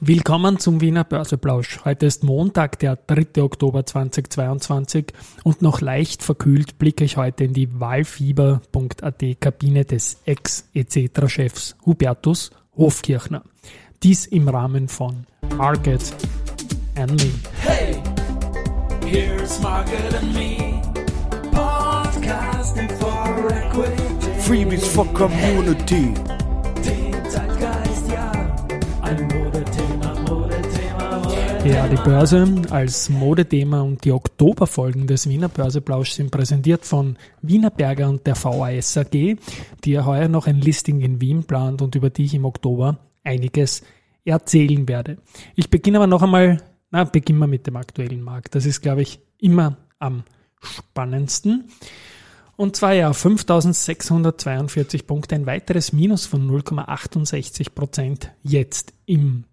Willkommen zum Wiener Börseplausch. Heute ist Montag, der 3. Oktober 2022 und noch leicht verkühlt blicke ich heute in die Wahlfieber.at Kabine des Ex-ECETRA-Chefs Hubertus Hofkirchner. Dies im Rahmen von Market and Me. Hey, here's Market and Me. Podcasting for Equity. Freebies for Community. Ja, die Börse als Modethema und die Oktoberfolgen des Wiener Börseplausch sind präsentiert von Wiener Berger und der VAS AG, die ja heuer noch ein Listing in Wien plant und über die ich im Oktober einiges erzählen werde. Ich beginne aber noch einmal, na, beginnen wir mit dem aktuellen Markt. Das ist, glaube ich, immer am spannendsten. Und zwar ja 5642 Punkte, ein weiteres Minus von 0,68 Prozent jetzt im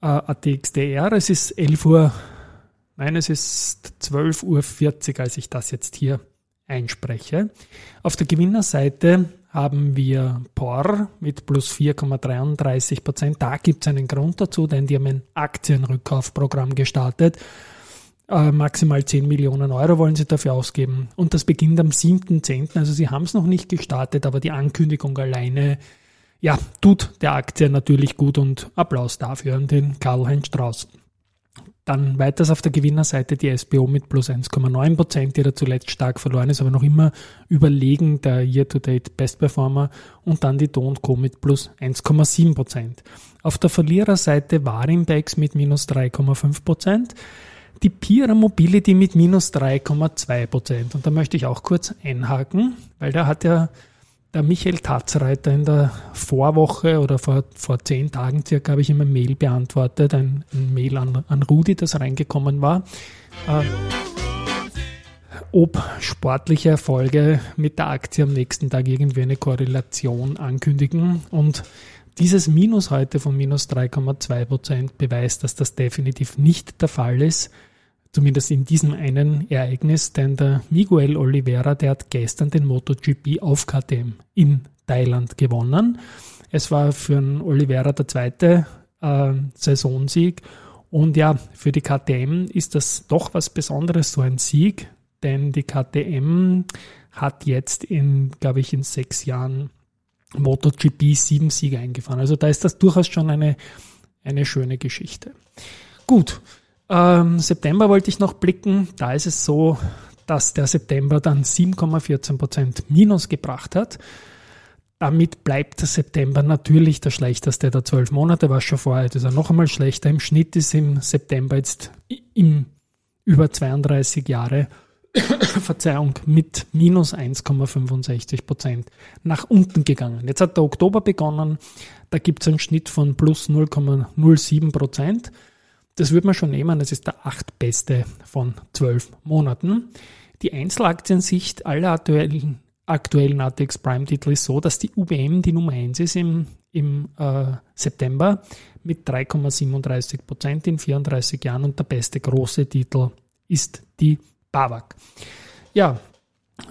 äh, ATXDR. Es ist 11 Uhr, nein, es ist 12.40 Uhr, als ich das jetzt hier einspreche. Auf der Gewinnerseite haben wir POR mit plus 4,33 Prozent. Da gibt es einen Grund dazu, denn die haben ein Aktienrückkaufprogramm gestartet. Äh, maximal 10 Millionen Euro wollen sie dafür ausgeben. Und das beginnt am 7.10. Also sie haben es noch nicht gestartet, aber die Ankündigung alleine ja, tut der Aktie natürlich gut und Applaus dafür an den Karl-Heinz Strauß. Dann weiters auf der Gewinnerseite die SBO mit plus 1,9 Prozent, die da zuletzt stark verloren ist, aber noch immer überlegen der Year-to-Date Best Performer und dann die Do Co. mit plus 1,7 Prozent. Auf der Verliererseite Warimbex mit minus 3,5 Prozent, die Pira Mobility mit minus 3,2 Prozent. Und da möchte ich auch kurz einhaken, weil da hat ja der Michael Tatzreiter in der Vorwoche oder vor, vor zehn Tagen circa habe ich ihm ein Mail beantwortet, ein, ein Mail an, an Rudi, das reingekommen war. Äh, ob sportliche Erfolge mit der Aktie am nächsten Tag irgendwie eine Korrelation ankündigen. Und dieses Minus heute von minus 3,2 Prozent beweist, dass das definitiv nicht der Fall ist zumindest in diesem einen Ereignis, denn der Miguel Oliveira, der hat gestern den MotoGP auf KTM in Thailand gewonnen. Es war für den Oliveira der zweite äh, Saisonsieg und ja, für die KTM ist das doch was Besonderes, so ein Sieg, denn die KTM hat jetzt in, glaube ich, in sechs Jahren MotoGP sieben Siege eingefahren. Also da ist das durchaus schon eine, eine schöne Geschichte. Gut, ähm, September wollte ich noch blicken. Da ist es so, dass der September dann 7,14% Minus gebracht hat. Damit bleibt der September natürlich der schlechteste der zwölf Monate, war schon vorher, das ist er noch einmal schlechter. Im Schnitt ist im September jetzt im über 32 Jahre, Verzeihung, mit minus 1,65 Prozent nach unten gegangen. Jetzt hat der Oktober begonnen, da gibt es einen Schnitt von plus 0,07 Prozent. Das würde man schon nehmen. Das ist der achtbeste von zwölf Monaten. Die Einzelaktiensicht aller aktuellen, aktuellen ATX Prime-Titel ist so, dass die UBM die Nummer 1 ist im, im äh, September mit 3,37 Prozent in 34 Jahren und der beste große Titel ist die BAWAG. Ja,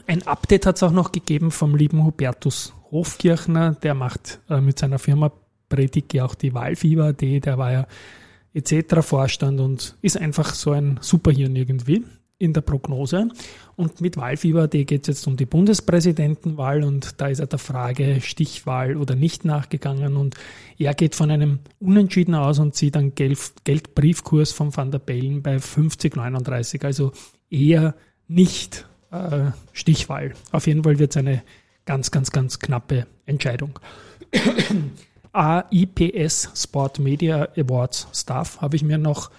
ein Update hat es auch noch gegeben vom lieben Hubertus Hofkirchner, der macht äh, mit seiner Firma Predike auch die Wahlfieber.at, der war ja etc. Vorstand und ist einfach so ein Superhirn irgendwie in der Prognose. Und mit Wahlfieber geht es jetzt um die Bundespräsidentenwahl und da ist er der Frage Stichwahl oder nicht nachgegangen und er geht von einem Unentschieden aus und sieht einen Geld, Geldbriefkurs von Van der Bellen bei 50,39, also eher nicht äh, Stichwahl. Auf jeden Fall wird es eine ganz, ganz, ganz knappe Entscheidung. AIPS Sport Media Awards Staff habe ich mir noch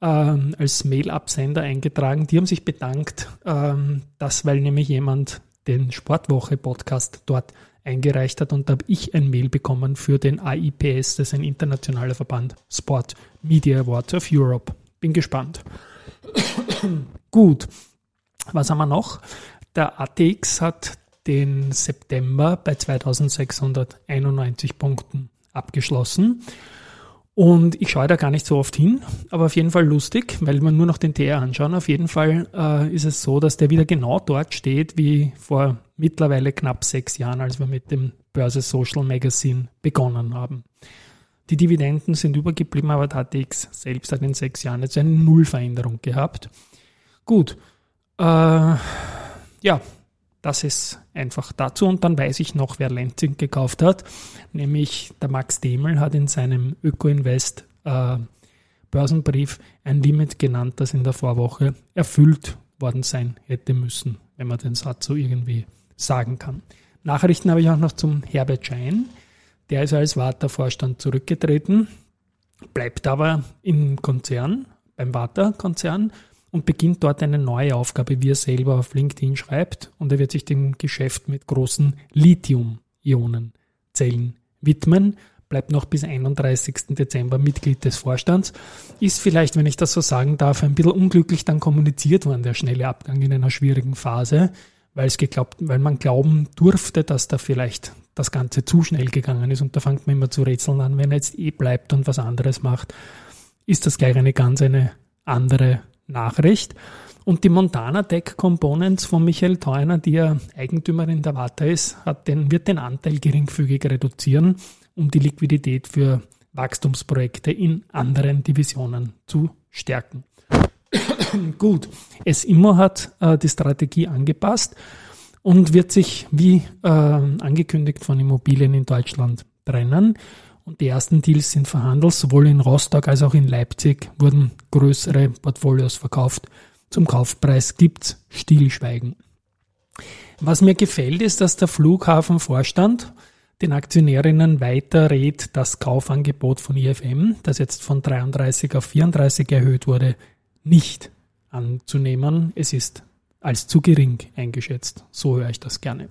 ähm, als Mail-Absender eingetragen. Die haben sich bedankt, ähm, dass, weil nämlich jemand den Sportwoche-Podcast dort eingereicht hat und da habe ich ein Mail bekommen für den AIPS, das ist ein internationaler Verband Sport Media Awards of Europe. Bin gespannt. Gut, was haben wir noch? Der ATX hat den September bei 2691 Punkten abgeschlossen. Und ich schaue da gar nicht so oft hin, aber auf jeden Fall lustig, weil wir nur noch den TR anschauen. Auf jeden Fall äh, ist es so, dass der wieder genau dort steht wie vor mittlerweile knapp sechs Jahren, als wir mit dem Börse Social Magazine begonnen haben. Die Dividenden sind übergeblieben, aber der ATX selbst hat in sechs Jahren jetzt eine Nullveränderung gehabt. Gut, äh, ja, das ist einfach dazu. Und dann weiß ich noch, wer Lenzing gekauft hat. Nämlich der Max Demel hat in seinem Öko-Invest äh, Börsenbrief ein Limit genannt, das in der Vorwoche erfüllt worden sein hätte müssen, wenn man den Satz so irgendwie sagen kann. Nachrichten habe ich auch noch zum Herbert Schein. Der ist als Warta-Vorstand zurückgetreten, bleibt aber im Konzern, beim Warta-Konzern und beginnt dort eine neue Aufgabe, wie er selber auf LinkedIn schreibt. Und er wird sich dem Geschäft mit großen Lithium-Ionen-Zellen widmen bleibt noch bis 31. Dezember Mitglied des Vorstands. Ist vielleicht, wenn ich das so sagen darf, ein bisschen unglücklich dann kommuniziert worden, der schnelle Abgang in einer schwierigen Phase, weil es geglaubt, weil man glauben durfte, dass da vielleicht das Ganze zu schnell gegangen ist und da fängt man immer zu rätseln an, wenn er jetzt eh bleibt und was anderes macht, ist das gleich eine ganz eine andere Nachricht. Und die Montana Tech Components von Michael Theuner, die ja Eigentümerin der Wata ist, den, wird den Anteil geringfügig reduzieren um die Liquidität für Wachstumsprojekte in anderen Divisionen zu stärken. Gut, es immer hat äh, die Strategie angepasst und wird sich wie äh, angekündigt von Immobilien in Deutschland trennen. Und die ersten Deals sind verhandelt, sowohl in Rostock als auch in Leipzig wurden größere Portfolios verkauft. Zum Kaufpreis gibt's Stillschweigen. Was mir gefällt, ist, dass der Flughafenvorstand den Aktionärinnen weiter rät, das Kaufangebot von IFM, das jetzt von 33 auf 34 erhöht wurde, nicht anzunehmen. Es ist als zu gering eingeschätzt. So höre ich das gerne.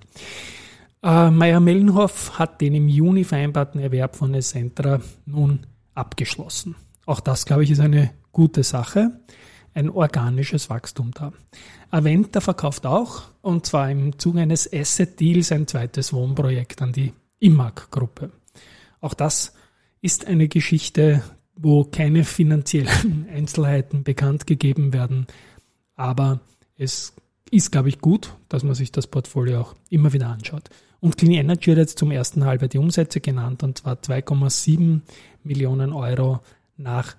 Äh, Meyer-Mellenhoff hat den im Juni vereinbarten Erwerb von Essentra nun abgeschlossen. Auch das, glaube ich, ist eine gute Sache. Ein organisches Wachstum da. Aventa verkauft auch, und zwar im Zuge eines Asset-Deals, ein zweites Wohnprojekt an die IMAG-Gruppe. Auch das ist eine Geschichte, wo keine finanziellen Einzelheiten bekannt gegeben werden, aber es ist, glaube ich, gut, dass man sich das Portfolio auch immer wieder anschaut. Und Clean Energy hat jetzt zum ersten Halbjahr die Umsätze genannt, und zwar 2,7 Millionen Euro nach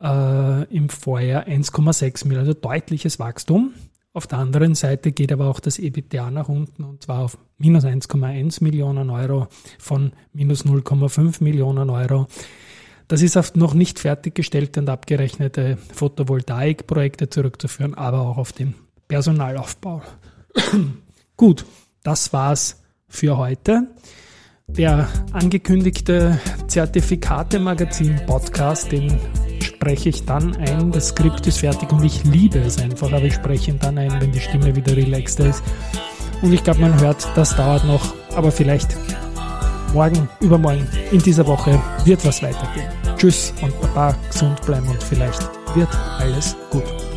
äh, im Vorjahr 1,6 Millionen, also deutliches Wachstum. Auf der anderen Seite geht aber auch das EBITDA nach unten und zwar auf minus 1,1 Millionen Euro von minus 0,5 Millionen Euro. Das ist auf noch nicht fertiggestellte und abgerechnete Photovoltaikprojekte zurückzuführen, aber auch auf den Personalaufbau. Gut, das war's für heute. Der angekündigte Zertifikate-Magazin-Podcast, den spreche ich dann ein. Das Skript ist fertig und ich liebe es einfach, aber ich spreche ihn dann ein, wenn die Stimme wieder relaxter ist. Und ich glaube, man hört, das dauert noch, aber vielleicht morgen, übermorgen, in dieser Woche wird was weitergehen. Tschüss und Baba, gesund bleiben und vielleicht wird alles gut.